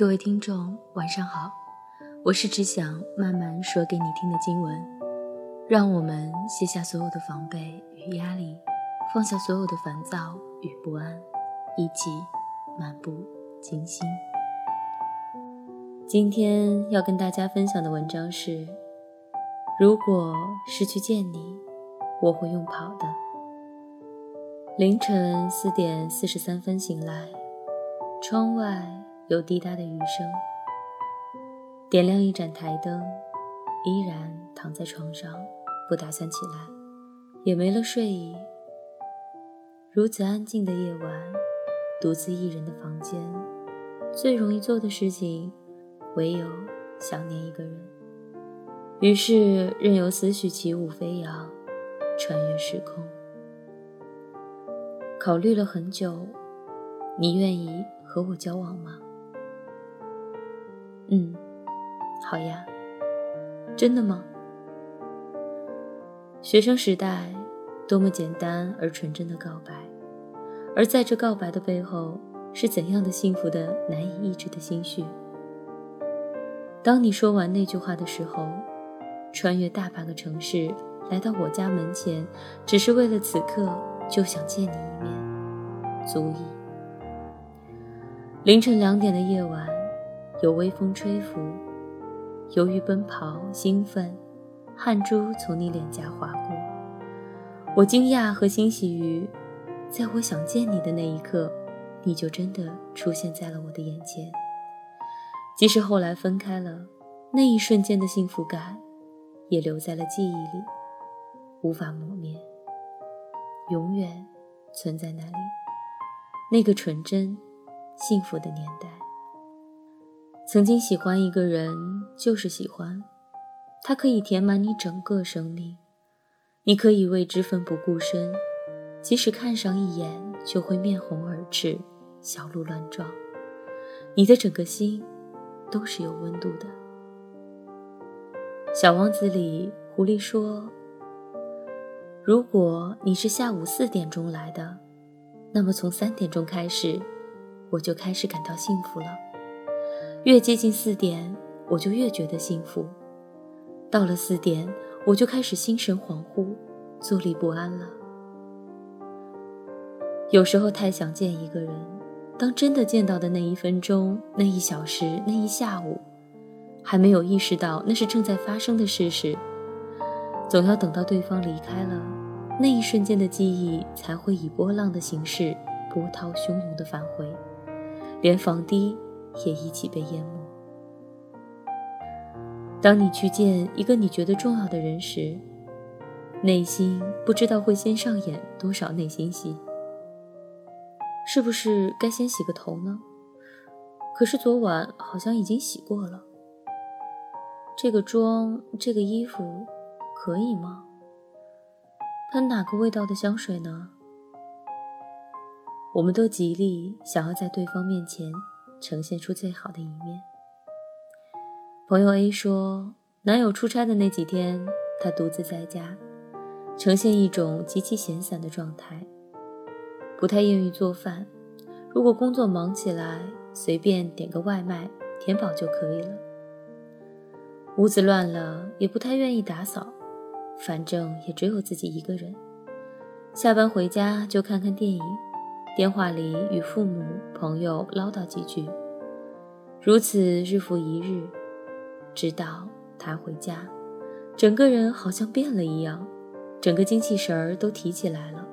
各位听众，晚上好，我是只想慢慢说给你听的经文。让我们卸下所有的防备与压力，放下所有的烦躁与不安，一起漫步金星。今天要跟大家分享的文章是：如果是去见你，我会用跑的。凌晨四点四十三分醒来，窗外有滴答的雨声。点亮一盏台灯，依然躺在床上，不打算起来，也没了睡意。如此安静的夜晚，独自一人的房间，最容易做的事情，唯有想念一个人。于是任由思绪起舞飞扬，穿越时空。考虑了很久，你愿意和我交往吗？嗯，好呀。真的吗？学生时代，多么简单而纯真的告白，而在这告白的背后，是怎样的幸福的难以抑制的心绪。当你说完那句话的时候，穿越大半个城市来到我家门前，只是为了此刻。就想见你一面，足矣。凌晨两点的夜晚，有微风吹拂，由于奔跑兴奋，汗珠从你脸颊划过。我惊讶和欣喜于，在我想见你的那一刻，你就真的出现在了我的眼前。即使后来分开了，那一瞬间的幸福感，也留在了记忆里，无法磨灭。永远存在那里，那个纯真、幸福的年代。曾经喜欢一个人，就是喜欢，他可以填满你整个生命，你可以为之奋不顾身，即使看上一眼就会面红耳赤、小鹿乱撞。你的整个心都是有温度的。小王子里，狐狸说。如果你是下午四点钟来的，那么从三点钟开始，我就开始感到幸福了。越接近四点，我就越觉得幸福。到了四点，我就开始心神恍惚，坐立不安了。有时候太想见一个人，当真的见到的那一分钟、那一小时、那一下午，还没有意识到那是正在发生的事时。总要等到对方离开了，那一瞬间的记忆才会以波浪的形式波涛汹涌的返回，连房堤也一起被淹没。当你去见一个你觉得重要的人时，内心不知道会先上演多少内心戏。是不是该先洗个头呢？可是昨晚好像已经洗过了。这个妆，这个衣服。可以吗？喷哪个味道的香水呢？我们都极力想要在对方面前呈现出最好的一面。朋友 A 说，男友出差的那几天，她独自在家，呈现一种极其闲散的状态，不太愿意做饭。如果工作忙起来，随便点个外卖填饱就可以了。屋子乱了，也不太愿意打扫。反正也只有自己一个人，下班回家就看看电影，电话里与父母朋友唠叨几句，如此日复一日，直到他回家，整个人好像变了一样，整个精气神儿都提起来了，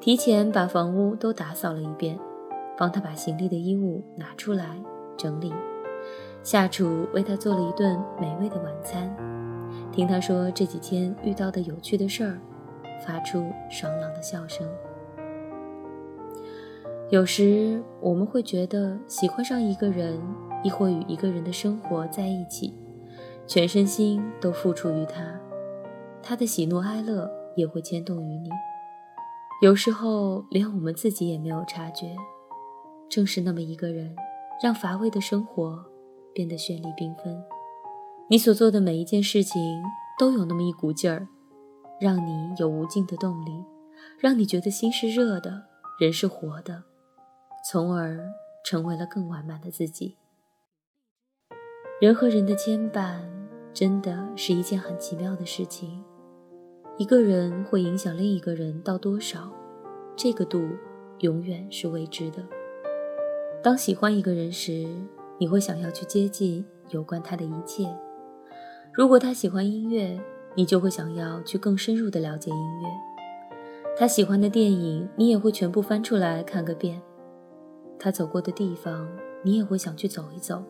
提前把房屋都打扫了一遍，帮他把行李的衣物拿出来整理，下厨为他做了一顿美味的晚餐。听他说这几天遇到的有趣的事儿，发出爽朗的笑声。有时我们会觉得喜欢上一个人，亦或与一个人的生活在一起，全身心都付出于他，他的喜怒哀乐也会牵动于你。有时候连我们自己也没有察觉，正是那么一个人，让乏味的生活变得绚丽缤纷。你所做的每一件事情都有那么一股劲儿，让你有无尽的动力，让你觉得心是热的，人是活的，从而成为了更完满的自己。人和人的牵绊，真的是一件很奇妙的事情。一个人会影响另一个人到多少，这个度永远是未知的。当喜欢一个人时，你会想要去接近有关他的一切。如果他喜欢音乐，你就会想要去更深入的了解音乐。他喜欢的电影，你也会全部翻出来看个遍。他走过的地方，你也会想去走一走。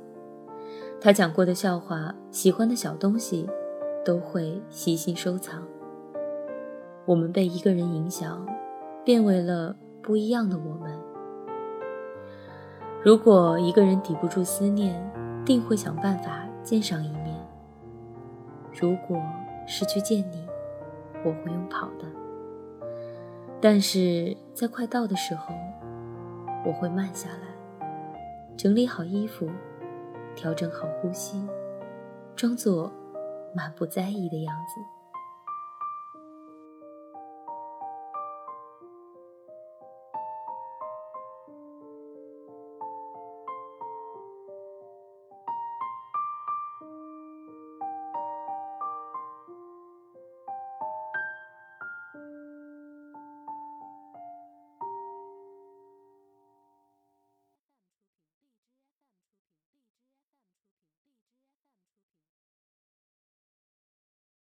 他讲过的笑话，喜欢的小东西，都会细心收藏。我们被一个人影响，变为了不一样的我们。如果一个人抵不住思念，定会想办法见上一面。如果是去见你，我会用跑的。但是在快到的时候，我会慢下来，整理好衣服，调整好呼吸，装作满不在意的样子。